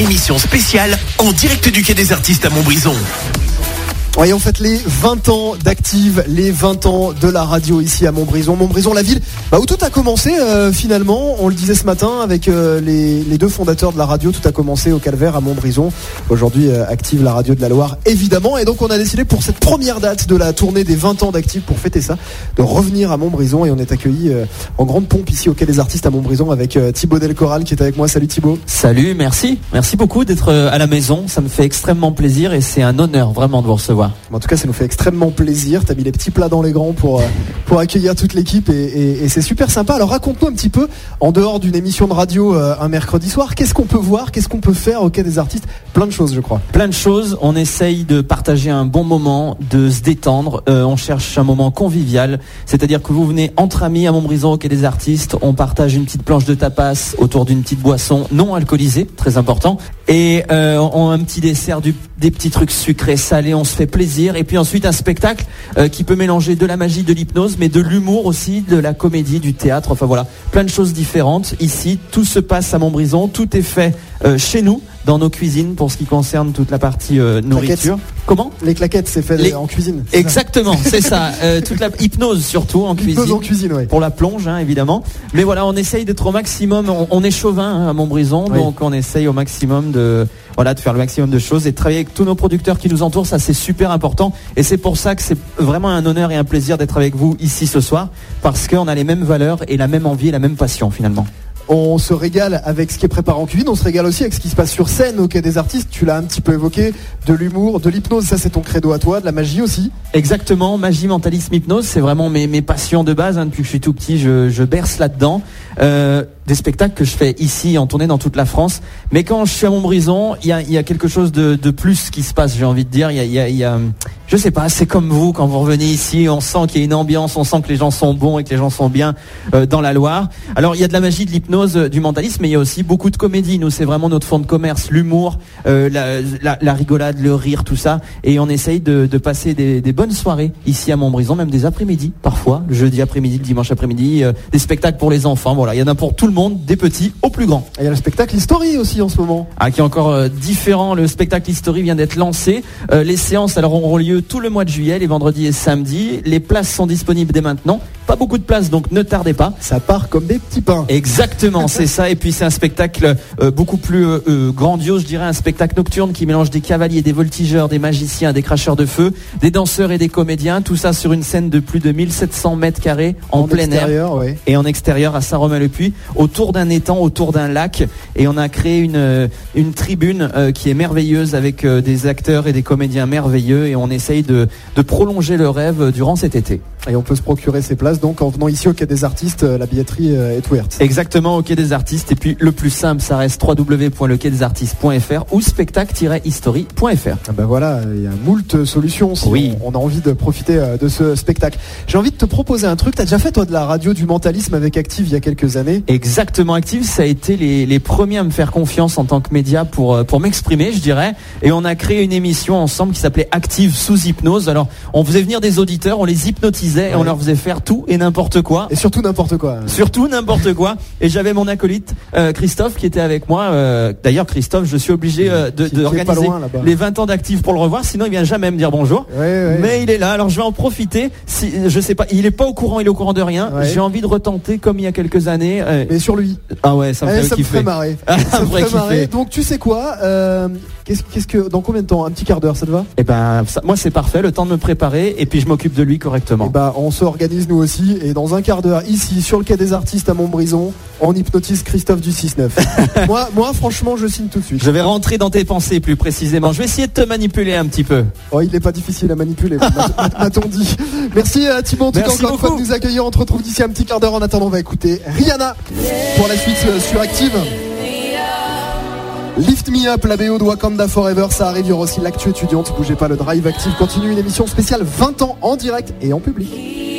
émission spéciale en direct du Quai des Artistes à Montbrison. Oui, on fête les 20 ans d'Active, les 20 ans de la radio ici à Montbrison. Montbrison, la ville bah, où tout a commencé euh, finalement. On le disait ce matin avec euh, les, deux fondateurs de la radio. Tout a commencé au Calvaire à Montbrison. Aujourd'hui, euh, Active, la radio de la Loire, évidemment. Et donc, on a décidé pour cette première date de la tournée des 20 ans d'Active, pour fêter ça, de revenir à Montbrison. Et on est accueilli en grande pompe ici au Quai des Artistes à Montbrison avec Thibaut Delcoral qui est avec moi. Salut Thibaut. Salut, merci. Merci beaucoup d'être à la maison. Ça me fait extrêmement plaisir et c'est un honneur vraiment de vous recevoir. En tout cas, ça nous fait extrêmement plaisir. Tu as mis les petits plats dans les grands pour, euh, pour accueillir toute l'équipe et, c'est super sympa. Alors raconte-nous un petit peu, en dehors d'une émission de radio euh, un mercredi soir, qu'est-ce qu'on peut voir, qu'est-ce qu'on peut faire au Quai des Artistes Plein de choses, je crois. Plein de choses. On essaye de partager un bon moment, de se détendre. Euh, on cherche un moment convivial. C'est-à-dire que vous venez entre amis à Montbrison au Quai des Artistes. On partage une petite planche de tapas autour d'une petite boisson non alcoolisée, très important. Et on a un petit dessert, du, des petits trucs sucrés, salés. On se fait plaisir et puis ensuite un spectacle euh, qui peut mélanger de la magie, de l'hypnose, mais de l'humour aussi, de la comédie, du théâtre. Enfin voilà, plein de choses différentes. Ici, tout se passe à Montbrison, tout est fait euh, chez nous dans nos cuisines pour ce qui concerne toute la partie euh, nourriture. Comment Les claquettes, c'est fait en cuisine. Exactement, c'est ça. Euh, toute la hypnose surtout en cuisine. Hypnose en cuisine, oui. Pour la plonge, hein, évidemment. Mais voilà, on essaye d'être au maximum. On, est chauvin hein, à Montbrison, donc on essaye au maximum de voilà de faire le maximum de choses et de travailler avec tous nos producteurs qui nous entourent. Ça, c'est super important. Et c'est pour ça que c'est vraiment un honneur et un plaisir d'être avec vous ici ce soir, parce qu'on a les mêmes valeurs et la même envie et la même passion finalement. On se régale avec ce qui est préparé en cuisine, on se régale aussi avec ce qui se passe sur scène au Quai des Artistes. Tu l'as un petit peu évoqué, de l'humour, de l'hypnose, ça c'est ton credo à toi, de la magie aussi. Exactement, magie, mentalisme, hypnose, c'est vraiment mes, passions de base. Hein. depuis que je suis tout petit, je, berce là-dedans. Euh, des spectacles que je fais ici en tournée dans toute la France. Mais quand je suis à Montbrison, il y a, quelque chose de, plus qui se passe, j'ai envie de dire. Il y a, je sais pas, c'est comme vous quand vous revenez ici, on sent qu'il y a une ambiance, on sent que les gens sont bons et que les gens sont bien euh, dans la Loire. Alors il y a de la magie, de l'hypnose, euh, du mentalisme, mais il y a aussi beaucoup de comédie. Nous, c'est vraiment notre fond de commerce, l'humour, euh, la, rigolade, le rire, tout ça. Et on essaye de, passer des, bonnes soirées ici à Montbrison, même des après-midi parfois, le jeudi après-midi, le dimanche après-midi, des spectacles pour les enfants. Voilà, il y en a pour tout le monde des petits aux plus grands. il y a le spectacle History aussi en ce moment. Ah, qui est encore euh, différent. Le spectacle History vient d'être lancé. Euh, les séances alors auront lieu tout le mois de juillet, les vendredis et samedis. Les places sont disponibles dès maintenant. Pas beaucoup de places, donc ne tardez pas. Ça part comme des petits pains. Exactement, c'est ça. Et puis c'est un spectacle euh, beaucoup plus grandiose, je dirais, un spectacle nocturne qui mélange des cavaliers, des voltigeurs, des magiciens, des cracheurs de feu, des danseurs et des comédiens. Tout ça sur une scène de plus de 1700 mètres carrés en, plein air et en extérieur à Saint-Romain-le-Puy autour d'un étang, autour d'un lac. Et on a créé une, euh, une tribune euh, qui est merveilleuse avec euh, des acteurs et des comédiens merveilleux. Et on essaye de, de prolonger le rêve durant cet été. Et on peut se procurer ces places donc en venant ici au Quai des Artistes, la billetterie est ouverte. Exactement, au Quai des Artistes. Et puis le plus simple, ça reste www.lequaidesartistes.fr ou spectacle-history.fr. Ah ben voilà, il y a moult solutions si oui. on, a envie de profiter de ce spectacle. J'ai envie de te proposer un truc. Tu as déjà fait toi de la radio du mentalisme avec Active il y a quelques années? Exactement active, ça a été les, premiers à me faire confiance en tant que média pour, euh, pour m'exprimer, je dirais. Et on a créé une émission ensemble qui s'appelait Active sous hypnose. Alors, on faisait venir des auditeurs, on les hypnotisait et on leur faisait faire tout et n'importe quoi. Et surtout n'importe quoi. Surtout n'importe quoi. Et j'avais mon acolyte euh, Christophe qui était avec moi. Euh, d'ailleurs, Christophe, je suis obligé de, les 20 ans d'Active pour le revoir, sinon il vient jamais me dire bonjour. Mais il est là, alors je vais en profiter. Si, je sais pas, il est pas au courant, il est au courant de rien. J'ai envie de retenter comme il y a quelques années. Mais sur lui. Ah ouais, ça me eh, fait, marrer. ça me ferait marrer. Donc tu sais quoi euh, Qu'est-ce que dans combien de temps? Un petit quart d'heure, ça te va? Eh ben, moi c'est parfait. Le temps de me préparer et puis je m'occupe de lui correctement. Eh ben, on se organise nous aussi et dans un quart d'heure ici sur le quai des artistes à Montbrison, on hypnotise Christophe du 6-9. moi, moi, franchement, je signe tout de suite. Je vais rentrer dans tes pensées plus précisément. Je vais essayer de te manipuler un petit peu. Oh, il n'est pas difficile à manipuler, m'a-t-on dit. Merci à en tout encore une fois de nous accueillir. On se retrouve d'ici un petit quart d'heure. En attendant, on va écouter Rihanna pour la suite euh, sur Active. Lift Me Up, la BO de Wakanda Forever, ça arrive, il y aura aussi l'actu étudiante. Bougez pas, le Drive Active continue une émission spéciale 20 ans en direct et en public.